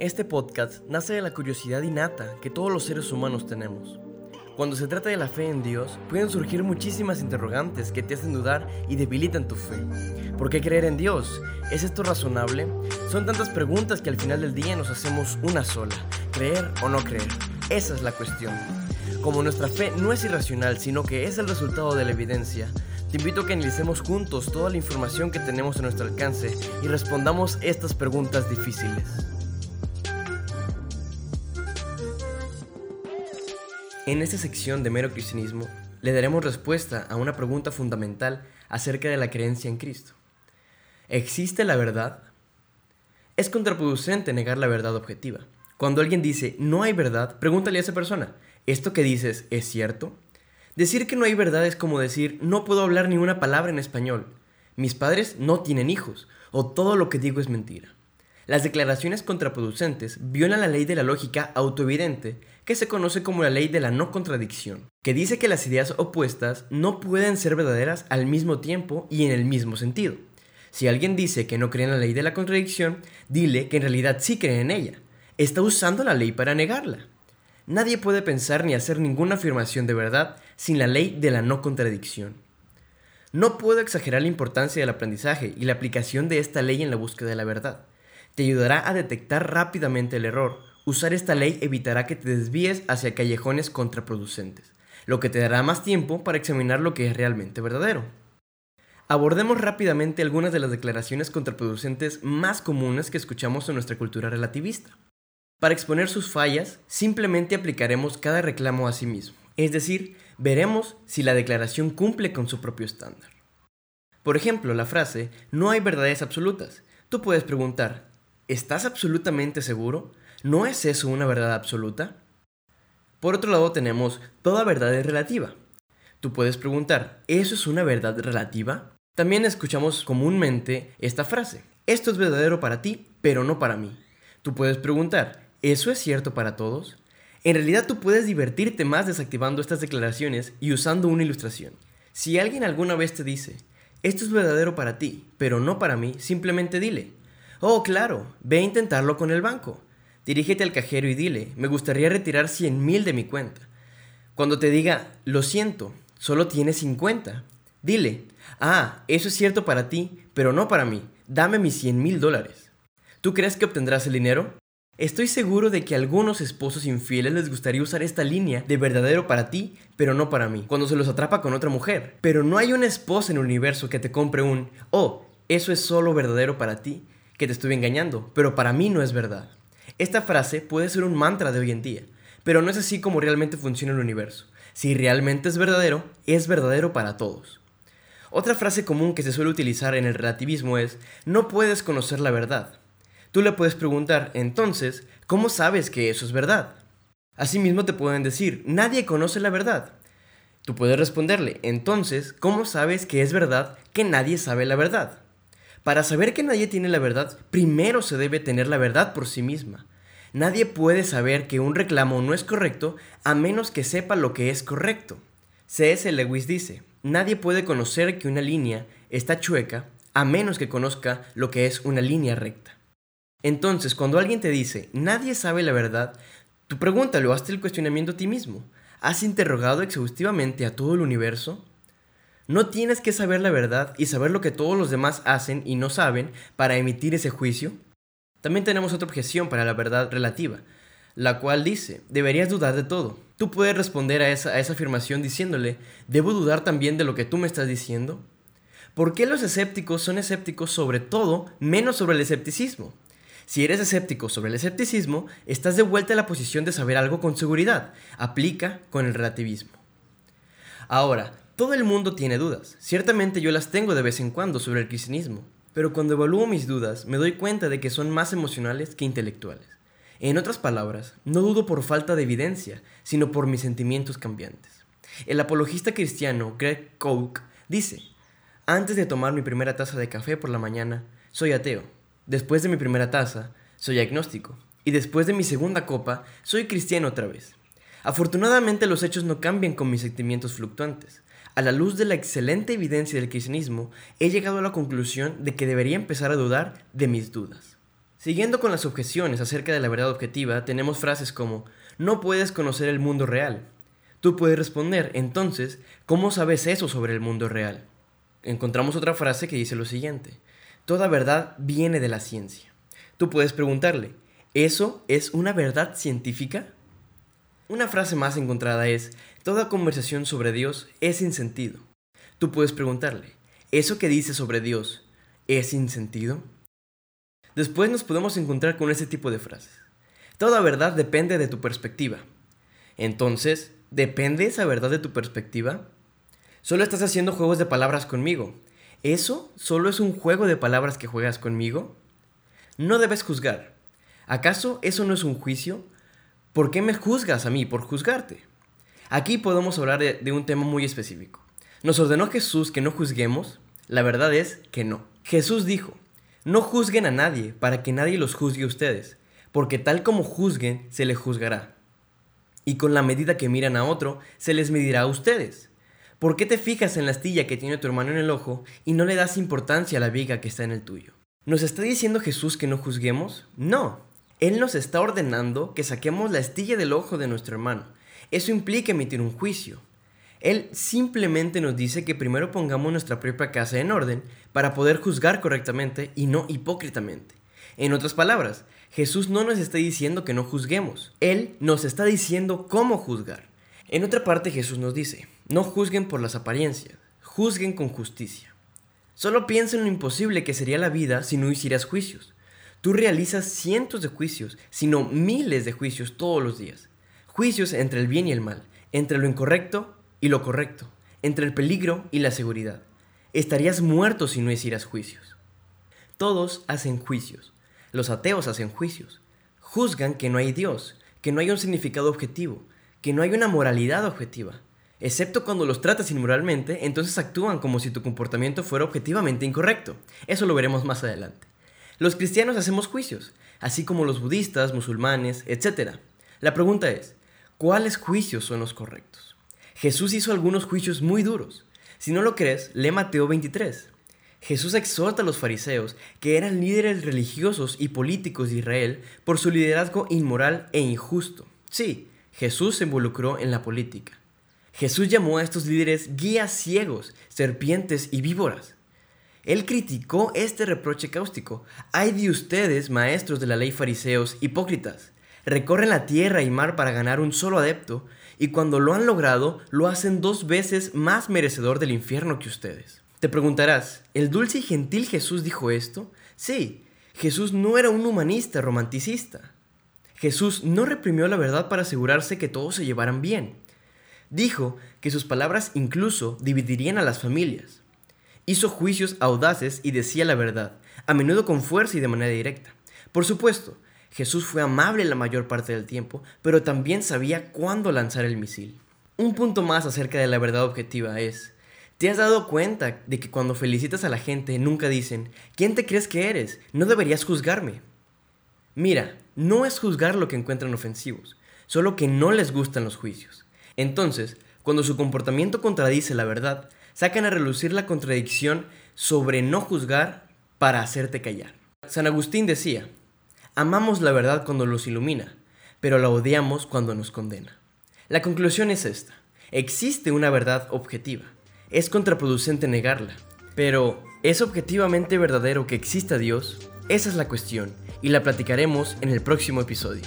este podcast nace de la curiosidad innata que todos los seres humanos tenemos. Cuando se trata de la fe en Dios, pueden surgir muchísimas interrogantes que te hacen dudar y debilitan tu fe. ¿Por qué creer en Dios? ¿Es esto razonable? Son tantas preguntas que al final del día nos hacemos una sola, creer o no creer. Esa es la cuestión. Como nuestra fe no es irracional, sino que es el resultado de la evidencia, te invito a que analicemos juntos toda la información que tenemos a nuestro alcance y respondamos estas preguntas difíciles. En esta sección de mero cristianismo, le daremos respuesta a una pregunta fundamental acerca de la creencia en Cristo. ¿Existe la verdad? Es contraproducente negar la verdad objetiva. Cuando alguien dice no hay verdad, pregúntale a esa persona, ¿esto que dices es cierto? Decir que no hay verdad es como decir, no puedo hablar ni una palabra en español, mis padres no tienen hijos, o todo lo que digo es mentira. Las declaraciones contraproducentes violan la ley de la lógica autoevidente, que se conoce como la ley de la no contradicción, que dice que las ideas opuestas no pueden ser verdaderas al mismo tiempo y en el mismo sentido. Si alguien dice que no cree en la ley de la contradicción, dile que en realidad sí cree en ella. Está usando la ley para negarla. Nadie puede pensar ni hacer ninguna afirmación de verdad sin la ley de la no contradicción. No puedo exagerar la importancia del aprendizaje y la aplicación de esta ley en la búsqueda de la verdad. Te ayudará a detectar rápidamente el error. Usar esta ley evitará que te desvíes hacia callejones contraproducentes, lo que te dará más tiempo para examinar lo que es realmente verdadero. Abordemos rápidamente algunas de las declaraciones contraproducentes más comunes que escuchamos en nuestra cultura relativista. Para exponer sus fallas, simplemente aplicaremos cada reclamo a sí mismo, es decir, veremos si la declaración cumple con su propio estándar. Por ejemplo, la frase, no hay verdades absolutas. Tú puedes preguntar, ¿estás absolutamente seguro? ¿No es eso una verdad absoluta? Por otro lado tenemos, toda verdad es relativa. Tú puedes preguntar, ¿eso es una verdad relativa? También escuchamos comúnmente esta frase, esto es verdadero para ti, pero no para mí. Tú puedes preguntar, ¿Eso es cierto para todos? En realidad tú puedes divertirte más desactivando estas declaraciones y usando una ilustración. Si alguien alguna vez te dice, esto es verdadero para ti, pero no para mí, simplemente dile, oh claro, ve a intentarlo con el banco. Dirígete al cajero y dile, me gustaría retirar 100 mil de mi cuenta. Cuando te diga, lo siento, solo tienes 50, dile, ah, eso es cierto para ti, pero no para mí, dame mis 100 mil dólares. ¿Tú crees que obtendrás el dinero? Estoy seguro de que a algunos esposos infieles les gustaría usar esta línea de verdadero para ti, pero no para mí, cuando se los atrapa con otra mujer. Pero no hay una esposa en el universo que te compre un, oh, eso es solo verdadero para ti, que te estuve engañando, pero para mí no es verdad. Esta frase puede ser un mantra de hoy en día, pero no es así como realmente funciona el universo. Si realmente es verdadero, es verdadero para todos. Otra frase común que se suele utilizar en el relativismo es, no puedes conocer la verdad, Tú le puedes preguntar, entonces, ¿cómo sabes que eso es verdad? Asimismo te pueden decir, nadie conoce la verdad. Tú puedes responderle, entonces, ¿cómo sabes que es verdad que nadie sabe la verdad? Para saber que nadie tiene la verdad, primero se debe tener la verdad por sí misma. Nadie puede saber que un reclamo no es correcto a menos que sepa lo que es correcto. C.S. Lewis dice, nadie puede conocer que una línea está chueca a menos que conozca lo que es una línea recta. Entonces, cuando alguien te dice, nadie sabe la verdad, tú pregúntale o hazte el cuestionamiento a ti mismo. ¿Has interrogado exhaustivamente a todo el universo? No tienes que saber la verdad y saber lo que todos los demás hacen y no saben para emitir ese juicio. También tenemos otra objeción para la verdad relativa, la cual dice, deberías dudar de todo. Tú puedes responder a esa, a esa afirmación diciéndole, ¿debo dudar también de lo que tú me estás diciendo? ¿Por qué los escépticos son escépticos sobre todo menos sobre el escepticismo? Si eres escéptico sobre el escepticismo, estás de vuelta a la posición de saber algo con seguridad. Aplica con el relativismo. Ahora, todo el mundo tiene dudas. Ciertamente yo las tengo de vez en cuando sobre el cristianismo. Pero cuando evalúo mis dudas, me doy cuenta de que son más emocionales que intelectuales. En otras palabras, no dudo por falta de evidencia, sino por mis sentimientos cambiantes. El apologista cristiano Greg Koch dice, antes de tomar mi primera taza de café por la mañana, soy ateo Después de mi primera taza, soy agnóstico. Y después de mi segunda copa, soy cristiano otra vez. Afortunadamente los hechos no cambian con mis sentimientos fluctuantes. A la luz de la excelente evidencia del cristianismo, he llegado a la conclusión de que debería empezar a dudar de mis dudas. Siguiendo con las objeciones acerca de la verdad objetiva, tenemos frases como no puedes conocer el mundo real. Tú puedes responder, entonces, ¿cómo sabes eso sobre el mundo real? Encontramos otra frase que dice lo siguiente, toda verdad viene de la ciencia. Tú puedes preguntarle, ¿eso es una verdad científica? Una frase más encontrada es, toda conversación sobre Dios es sin sentido. Tú puedes preguntarle, ¿eso que dice sobre Dios es sin sentido? Después nos podemos encontrar con ese tipo de frases. Toda verdad depende de tu perspectiva. Entonces, ¿depende esa verdad de tu perspectiva? Solo estás haciendo juegos de palabras conmigo. ¿Eso solo es un juego de palabras que juegas conmigo? No debes juzgar. ¿Acaso eso no es un juicio? ¿Por qué me juzgas a mí por juzgarte? Aquí podemos hablar de, un tema muy específico. ¿Nos ordenó Jesús que no juzguemos? La verdad es que no. Jesús dijo, no juzguen a nadie para que nadie los juzgue a ustedes, porque tal como juzguen, se les juzgará. Y con la medida que miran a otro, se les medirá a ustedes. ¿Por qué te fijas en la astilla que tiene tu hermano en el ojo y no le das importancia a la viga que está en el tuyo? ¿Nos está diciendo Jesús que no juzguemos? No. Él nos está ordenando que saquemos la astilla del ojo de nuestro hermano. Eso implica emitir un juicio. Él simplemente nos dice que primero pongamos nuestra propia casa en orden para poder juzgar correctamente y no hipócritamente. En otras palabras, Jesús no nos está diciendo que no juzguemos, Él nos está diciendo cómo juzgar. En otra parte Jesús nos dice, no juzguen por las apariencias, juzguen con justicia. Solo piensa en lo imposible que sería la vida si no hicieras juicios. Tú realizas cientos de juicios, sino miles de juicios todos los días. Juicios entre el bien y el mal, entre lo incorrecto y lo correcto, entre el peligro y la seguridad. Estarías muerto si no hicieras juicios. Todos hacen juicios. Los ateos hacen juicios. Juzgan que no hay Dios, que no hay un significado objetivo, que no hay una moralidad objetiva. Excepto cuando los tratas inmoralmente, entonces actúan como si tu comportamiento fuera objetivamente incorrecto. Eso lo veremos más adelante. Los cristianos hacemos juicios, así como los budistas, musulmanes, etc. La pregunta es, ¿cuáles juicios son los correctos? Jesús hizo algunos juicios muy duros. Si no lo crees, lee Mateo 23. Jesús exhorta a los fariseos, que eran líderes religiosos y políticos de Israel, por su liderazgo inmoral e injusto. Sí, Jesús se involucró en la política. Jesús llamó a estos líderes guías ciegos, serpientes y víboras. Él criticó este reproche cáustico. Ay de ustedes, maestros de la ley fariseos, hipócritas. Recorren la tierra y mar para ganar un solo adepto, y cuando lo han logrado, lo hacen dos veces más merecedor del infierno que ustedes. Te preguntarás, ¿el dulce y gentil Jesús dijo esto? Sí, Jesús no era un humanista romanticista. Jesús no reprimió la verdad para asegurarse que todos se llevaran bien. Dijo que sus palabras incluso dividirían a las familias. Hizo juicios audaces y decía la verdad, a menudo con fuerza y de manera directa. Por supuesto, Jesús fue amable la mayor parte del tiempo, pero también sabía cuándo lanzar el misil. Un punto más acerca de la verdad objetiva es, ¿te has dado cuenta de que cuando felicitas a la gente nunca dicen, ¿quién te crees que eres? No deberías juzgarme. Mira, no es juzgar lo que encuentran ofensivos, solo que no les gustan los juicios. Entonces, cuando su comportamiento contradice la verdad, sacan a relucir la contradicción sobre no juzgar para hacerte callar. San Agustín decía, Amamos la verdad cuando nos ilumina, pero la odiamos cuando nos condena. La conclusión es esta. Existe una verdad objetiva. Es contraproducente negarla. Pero, ¿es objetivamente verdadero que exista Dios? Esa es la cuestión, y la platicaremos en el próximo episodio.